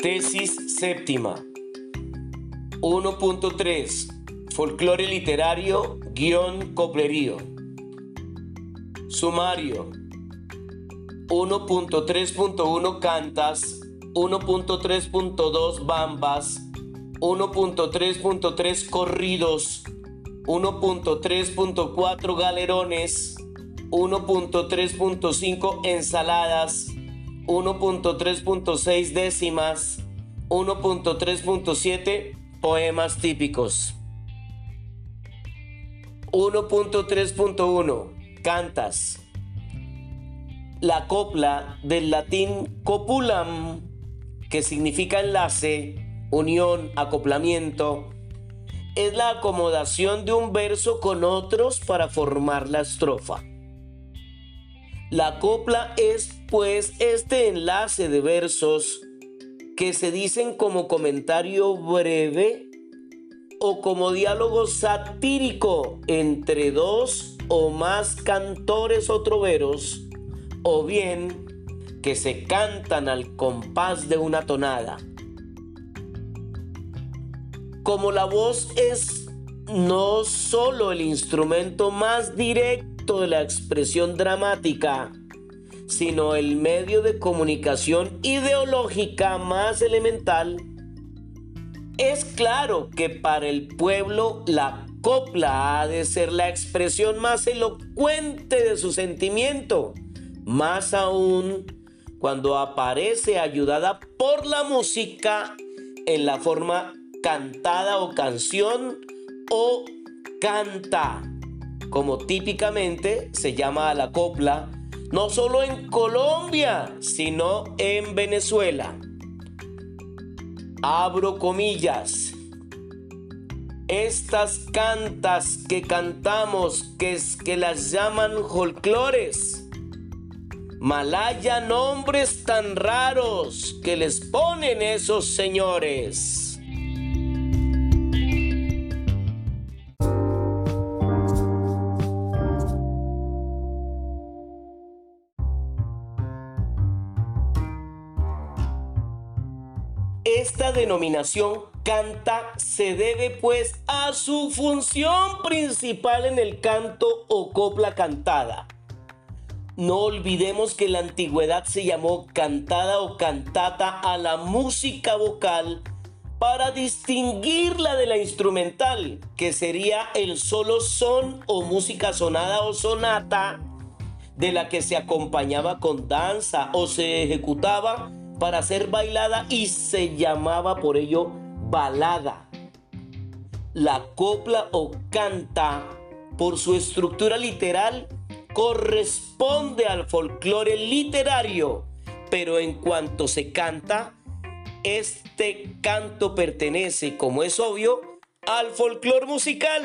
Tesis séptima. 1.3. Folclore literario, guion coplerío. Sumario. 1.3.1 cantas, 1.3.2 bambas, 1.3.3 corridos, 1.3.4 galerones, 1.3.5 ensaladas, 1.3.6 décimas, 1.3.7 poemas típicos. 1.3.1 Cantas. La copla del latín copulam, que significa enlace, unión, acoplamiento, es la acomodación de un verso con otros para formar la estrofa. La copla es pues este enlace de versos que se dicen como comentario breve o como diálogo satírico entre dos o más cantores o troveros, o bien que se cantan al compás de una tonada. Como la voz es no solo el instrumento más directo, de la expresión dramática, sino el medio de comunicación ideológica más elemental, es claro que para el pueblo la copla ha de ser la expresión más elocuente de su sentimiento, más aún cuando aparece ayudada por la música en la forma cantada o canción o canta como típicamente se llama a la copla, no solo en Colombia, sino en Venezuela. Abro comillas. Estas cantas que cantamos, que, es, que las llaman folclores, malaya nombres tan raros que les ponen esos señores. Esta denominación canta se debe pues a su función principal en el canto o copla cantada. No olvidemos que en la antigüedad se llamó cantada o cantata a la música vocal para distinguirla de la instrumental, que sería el solo son o música sonada o sonata, de la que se acompañaba con danza o se ejecutaba para ser bailada y se llamaba por ello balada. La copla o canta, por su estructura literal, corresponde al folclore literario, pero en cuanto se canta, este canto pertenece, como es obvio, al folclore musical.